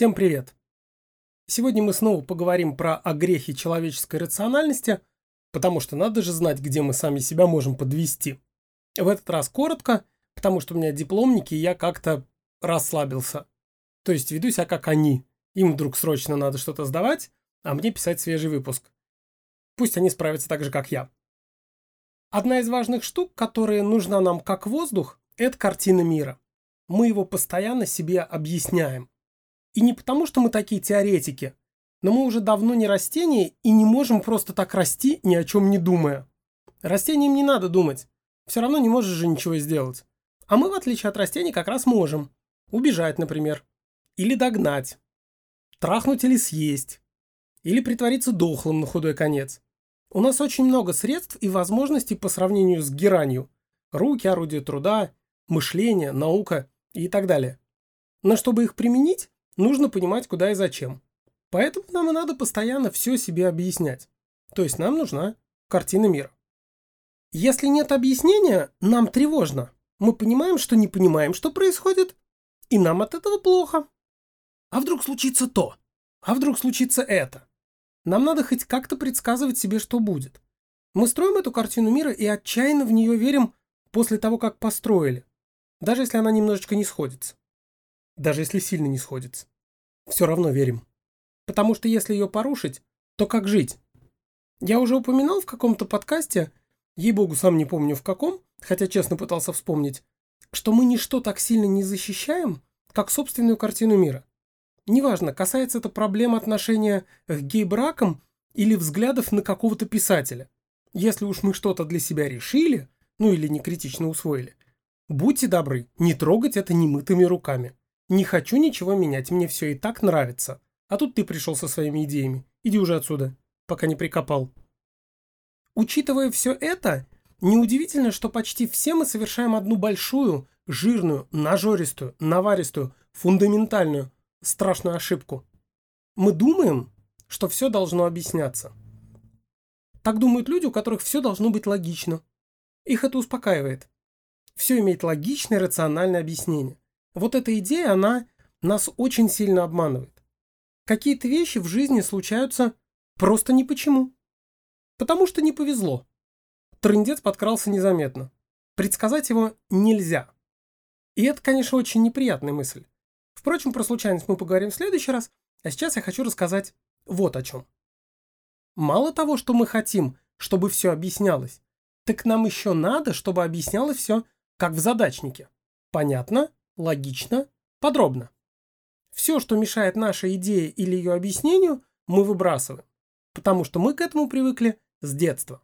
Всем привет! Сегодня мы снова поговорим про огрехи человеческой рациональности, потому что надо же знать, где мы сами себя можем подвести. В этот раз коротко, потому что у меня дипломники, и я как-то расслабился. То есть веду себя как они. Им вдруг срочно надо что-то сдавать, а мне писать свежий выпуск. Пусть они справятся так же, как я. Одна из важных штук, которая нужна нам как воздух, это картина мира. Мы его постоянно себе объясняем. И не потому, что мы такие теоретики, но мы уже давно не растения и не можем просто так расти, ни о чем не думая. Растениям не надо думать. Все равно не можешь же ничего сделать. А мы, в отличие от растений, как раз можем. Убежать, например. Или догнать. Трахнуть или съесть. Или притвориться дохлым на худой конец. У нас очень много средств и возможностей по сравнению с геранью. Руки, орудие труда, мышление, наука и так далее. Но чтобы их применить, нужно понимать, куда и зачем. Поэтому нам и надо постоянно все себе объяснять. То есть нам нужна картина мира. Если нет объяснения, нам тревожно. Мы понимаем, что не понимаем, что происходит, и нам от этого плохо. А вдруг случится то? А вдруг случится это? Нам надо хоть как-то предсказывать себе, что будет. Мы строим эту картину мира и отчаянно в нее верим после того, как построили. Даже если она немножечко не сходится. Даже если сильно не сходится все равно верим. Потому что если ее порушить, то как жить? Я уже упоминал в каком-то подкасте, ей-богу, сам не помню в каком, хотя честно пытался вспомнить, что мы ничто так сильно не защищаем, как собственную картину мира. Неважно, касается это проблем отношения к гей-бракам или взглядов на какого-то писателя. Если уж мы что-то для себя решили, ну или не критично усвоили, будьте добры, не трогать это немытыми руками. Не хочу ничего менять, мне все и так нравится. А тут ты пришел со своими идеями. Иди уже отсюда, пока не прикопал. Учитывая все это, неудивительно, что почти все мы совершаем одну большую, жирную, нажористую, наваристую, фундаментальную, страшную ошибку. Мы думаем, что все должно объясняться. Так думают люди, у которых все должно быть логично. Их это успокаивает. Все имеет логичное, рациональное объяснение. Вот эта идея, она нас очень сильно обманывает. Какие-то вещи в жизни случаются просто не почему. Потому что не повезло. Трындец подкрался незаметно. Предсказать его нельзя. И это, конечно, очень неприятная мысль. Впрочем, про случайность мы поговорим в следующий раз, а сейчас я хочу рассказать вот о чем. Мало того, что мы хотим, чтобы все объяснялось, так нам еще надо, чтобы объяснялось все, как в задачнике. Понятно? Логично, подробно. Все, что мешает нашей идее или ее объяснению, мы выбрасываем, потому что мы к этому привыкли с детства.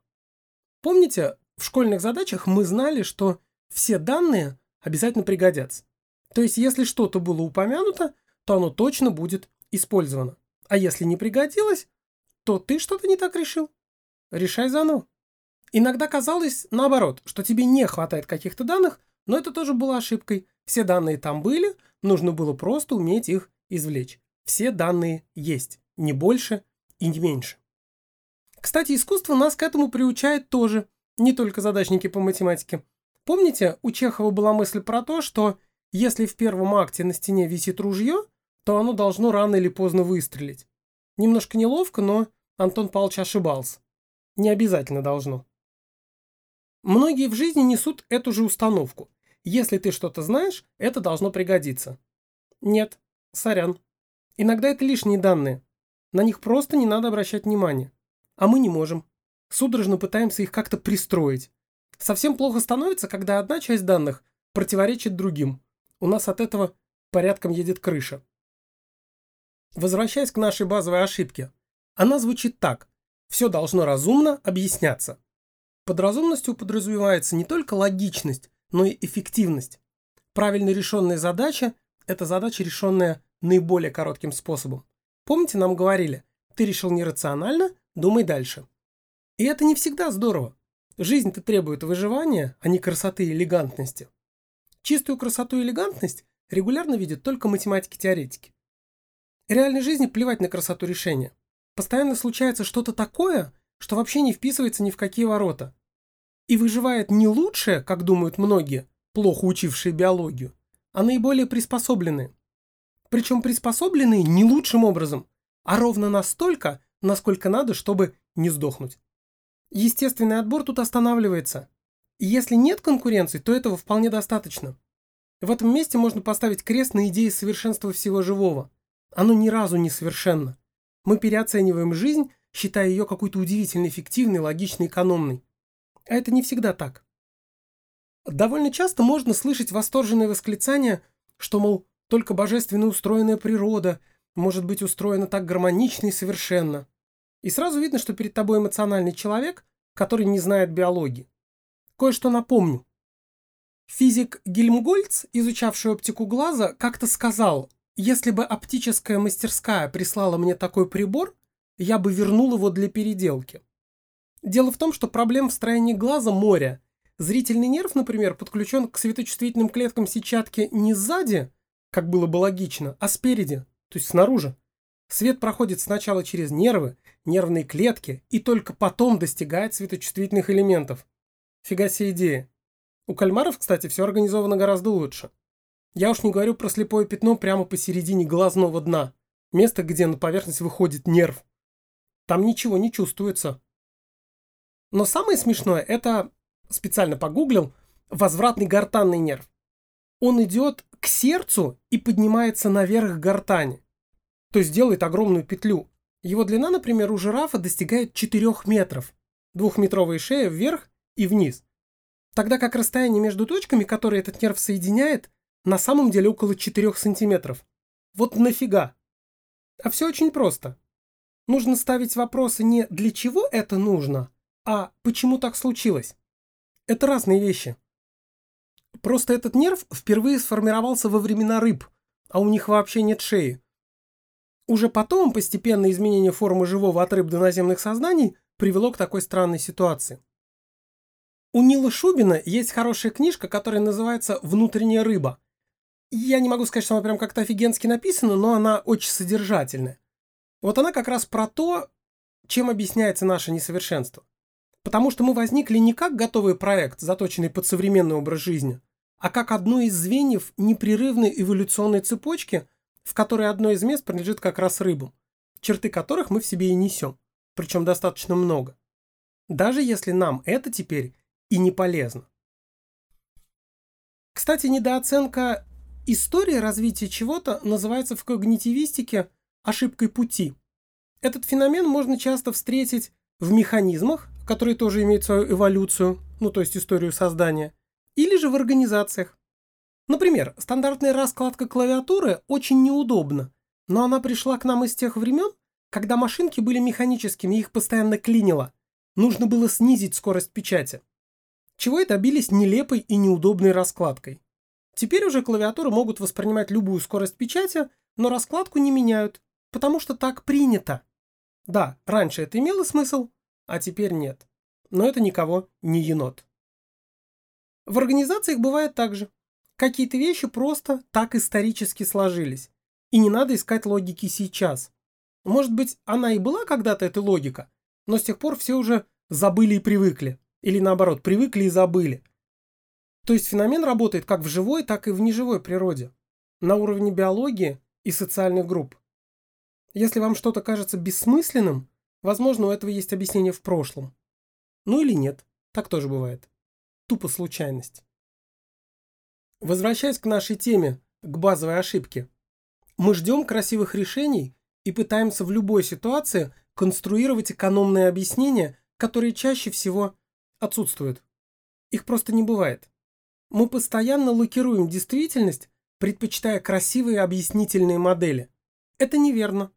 Помните, в школьных задачах мы знали, что все данные обязательно пригодятся. То есть, если что-то было упомянуто, то оно точно будет использовано. А если не пригодилось, то ты что-то не так решил. Решай заново. Иногда казалось наоборот, что тебе не хватает каких-то данных, но это тоже было ошибкой. Все данные там были, нужно было просто уметь их извлечь. Все данные есть, не больше и не меньше. Кстати, искусство нас к этому приучает тоже, не только задачники по математике. Помните, у Чехова была мысль про то, что если в первом акте на стене висит ружье, то оно должно рано или поздно выстрелить. Немножко неловко, но Антон Павлович ошибался. Не обязательно должно. Многие в жизни несут эту же установку. Если ты что-то знаешь, это должно пригодиться. Нет, сорян. Иногда это лишние данные. На них просто не надо обращать внимание. А мы не можем. Судорожно пытаемся их как-то пристроить. Совсем плохо становится, когда одна часть данных противоречит другим. У нас от этого порядком едет крыша. Возвращаясь к нашей базовой ошибке. Она звучит так. Все должно разумно объясняться. Под разумностью подразумевается не только логичность, но и эффективность. Правильно решенная задача – это задача, решенная наиболее коротким способом. Помните, нам говорили, ты решил нерационально, думай дальше. И это не всегда здорово. Жизнь-то требует выживания, а не красоты и элегантности. Чистую красоту и элегантность регулярно видят только математики-теоретики. Реальной жизни плевать на красоту решения. Постоянно случается что-то такое, что вообще не вписывается ни в какие ворота. И выживает не лучшее, как думают многие, плохо учившие биологию, а наиболее приспособленные. Причем приспособленные не лучшим образом, а ровно настолько, насколько надо, чтобы не сдохнуть. Естественный отбор тут останавливается. И если нет конкуренции, то этого вполне достаточно. В этом месте можно поставить крест на идее совершенства всего живого. Оно ни разу не совершенно. Мы переоцениваем жизнь, считая ее какой-то удивительно эффективной, логичной, экономной. А это не всегда так. Довольно часто можно слышать восторженные восклицания, что, мол, только божественно устроенная природа может быть устроена так гармонично и совершенно. И сразу видно, что перед тобой эмоциональный человек, который не знает биологии. Кое-что напомню. Физик Гельмгольц, изучавший оптику глаза, как-то сказал, если бы оптическая мастерская прислала мне такой прибор, я бы вернул его для переделки. Дело в том, что проблем в строении глаза море. Зрительный нерв, например, подключен к светочувствительным клеткам сетчатки не сзади, как было бы логично, а спереди, то есть снаружи. Свет проходит сначала через нервы, нервные клетки и только потом достигает светочувствительных элементов. Фига себе идея. У кальмаров, кстати, все организовано гораздо лучше. Я уж не говорю про слепое пятно прямо посередине глазного дна. Место, где на поверхность выходит нерв. Там ничего не чувствуется. Но самое смешное, это, специально погуглил, возвратный гортанный нерв. Он идет к сердцу и поднимается наверх гортани. То есть делает огромную петлю. Его длина, например, у жирафа достигает 4 метров. Двухметровая шея вверх и вниз. Тогда как расстояние между точками, которые этот нерв соединяет, на самом деле около 4 сантиметров. Вот нафига? А все очень просто. Нужно ставить вопросы не «для чего это нужно?», а «почему так случилось?». Это разные вещи. Просто этот нерв впервые сформировался во времена рыб, а у них вообще нет шеи. Уже потом постепенное изменение формы живого от рыб до наземных сознаний привело к такой странной ситуации. У Нила Шубина есть хорошая книжка, которая называется «Внутренняя рыба», я не могу сказать, что она прям как-то офигенски написана, но она очень содержательная. Вот она как раз про то, чем объясняется наше несовершенство. Потому что мы возникли не как готовый проект, заточенный под современный образ жизни, а как одно из звеньев непрерывной эволюционной цепочки, в которой одно из мест принадлежит как раз рыбам, черты которых мы в себе и несем, причем достаточно много. Даже если нам это теперь и не полезно. Кстати, недооценка История развития чего-то называется в когнитивистике ошибкой пути. Этот феномен можно часто встретить в механизмах, которые тоже имеют свою эволюцию, ну то есть историю создания, или же в организациях. Например, стандартная раскладка клавиатуры очень неудобна, но она пришла к нам из тех времен, когда машинки были механическими и их постоянно клинило. Нужно было снизить скорость печати. Чего и добились нелепой и неудобной раскладкой. Теперь уже клавиатуры могут воспринимать любую скорость печати, но раскладку не меняют, потому что так принято. Да, раньше это имело смысл, а теперь нет. Но это никого не енот. В организациях бывает так же. Какие-то вещи просто так исторически сложились. И не надо искать логики сейчас. Может быть, она и была когда-то эта логика, но с тех пор все уже забыли и привыкли. Или наоборот, привыкли и забыли. То есть феномен работает как в живой, так и в неживой природе, на уровне биологии и социальных групп. Если вам что-то кажется бессмысленным, возможно, у этого есть объяснение в прошлом. Ну или нет, так тоже бывает. Тупо случайность. Возвращаясь к нашей теме, к базовой ошибке. Мы ждем красивых решений и пытаемся в любой ситуации конструировать экономные объяснения, которые чаще всего отсутствуют. Их просто не бывает. Мы постоянно лакируем действительность, предпочитая красивые объяснительные модели. Это неверно.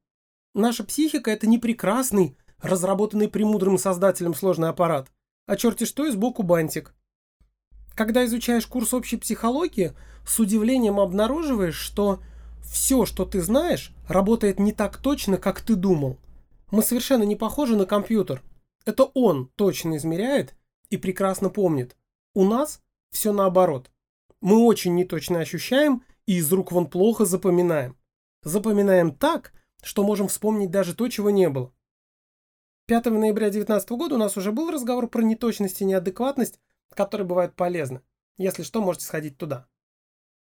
Наша психика – это не прекрасный, разработанный премудрым создателем сложный аппарат, а черти что и сбоку бантик. Когда изучаешь курс общей психологии, с удивлением обнаруживаешь, что все, что ты знаешь, работает не так точно, как ты думал. Мы совершенно не похожи на компьютер. Это он точно измеряет и прекрасно помнит. У нас все наоборот. Мы очень неточно ощущаем и из рук вон плохо запоминаем. Запоминаем так, что можем вспомнить даже то, чего не было. 5 ноября 2019 года у нас уже был разговор про неточность и неадекватность, которые бывают полезны. Если что, можете сходить туда.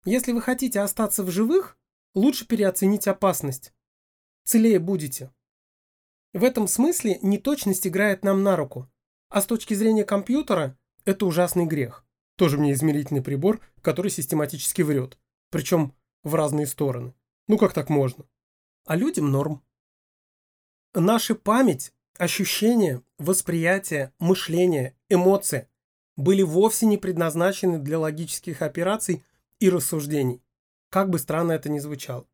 Если вы хотите остаться в живых, лучше переоценить опасность. Целее будете. В этом смысле неточность играет нам на руку. А с точки зрения компьютера, это ужасный грех. Тоже мне измерительный прибор, который систематически врет. Причем в разные стороны. Ну как так можно? А людям норм. Наша память, ощущения, восприятие, мышление, эмоции были вовсе не предназначены для логических операций и рассуждений. Как бы странно это ни звучало.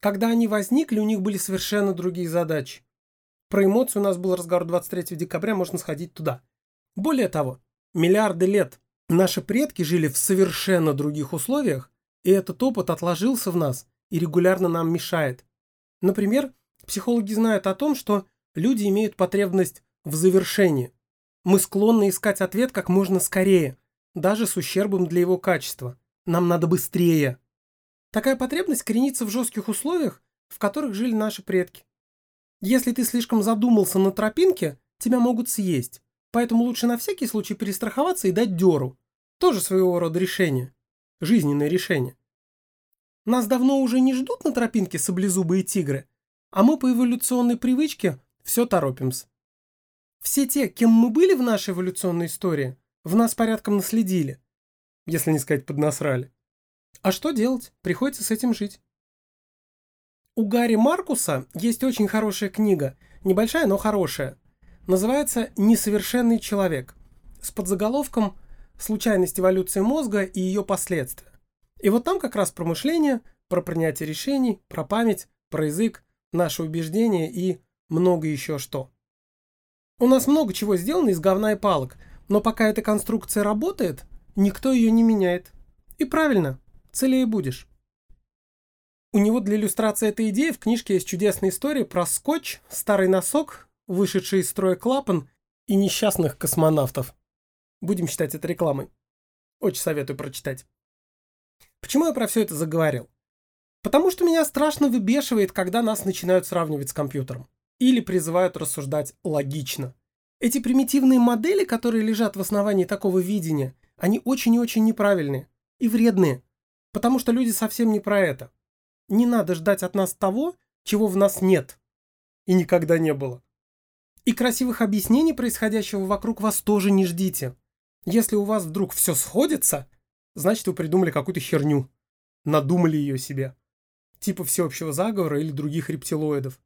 Когда они возникли, у них были совершенно другие задачи. Про эмоции у нас был разговор 23 декабря, можно сходить туда. Более того, миллиарды лет наши предки жили в совершенно других условиях, и этот опыт отложился в нас и регулярно нам мешает. Например, психологи знают о том, что люди имеют потребность в завершении. Мы склонны искать ответ как можно скорее, даже с ущербом для его качества. Нам надо быстрее. Такая потребность коренится в жестких условиях, в которых жили наши предки. Если ты слишком задумался на тропинке, тебя могут съесть. Поэтому лучше на всякий случай перестраховаться и дать дёру. Тоже своего рода решение. Жизненное решение. Нас давно уже не ждут на тропинке саблезубые тигры, а мы по эволюционной привычке все торопимся. Все те, кем мы были в нашей эволюционной истории, в нас порядком наследили. Если не сказать поднасрали. А что делать? Приходится с этим жить. У Гарри Маркуса есть очень хорошая книга, небольшая, но хорошая. Называется «Несовершенный человек» с подзаголовком «Случайность эволюции мозга и ее последствия». И вот там как раз про мышление, про принятие решений, про память, про язык, наши убеждения и много еще что. У нас много чего сделано из говна и палок, но пока эта конструкция работает, никто ее не меняет. И правильно, целее будешь. У него для иллюстрации этой идеи в книжке есть чудесная история про скотч, старый носок, вышедший из строя клапан и несчастных космонавтов. Будем считать это рекламой. Очень советую прочитать. Почему я про все это заговорил? Потому что меня страшно выбешивает, когда нас начинают сравнивать с компьютером. Или призывают рассуждать логично. Эти примитивные модели, которые лежат в основании такого видения, они очень и очень неправильные и вредные. Потому что люди совсем не про это. Не надо ждать от нас того, чего в нас нет и никогда не было. И красивых объяснений происходящего вокруг вас тоже не ждите. Если у вас вдруг все сходится, значит вы придумали какую-то херню. Надумали ее себе. Типа всеобщего заговора или других рептилоидов.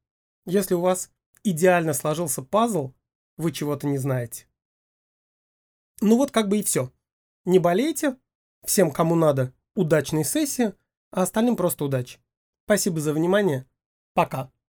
Если у вас идеально сложился пазл, вы чего-то не знаете. Ну вот как бы и все. Не болейте. Всем, кому надо, удачной сессии, а остальным просто удачи. Спасибо за внимание. Пока.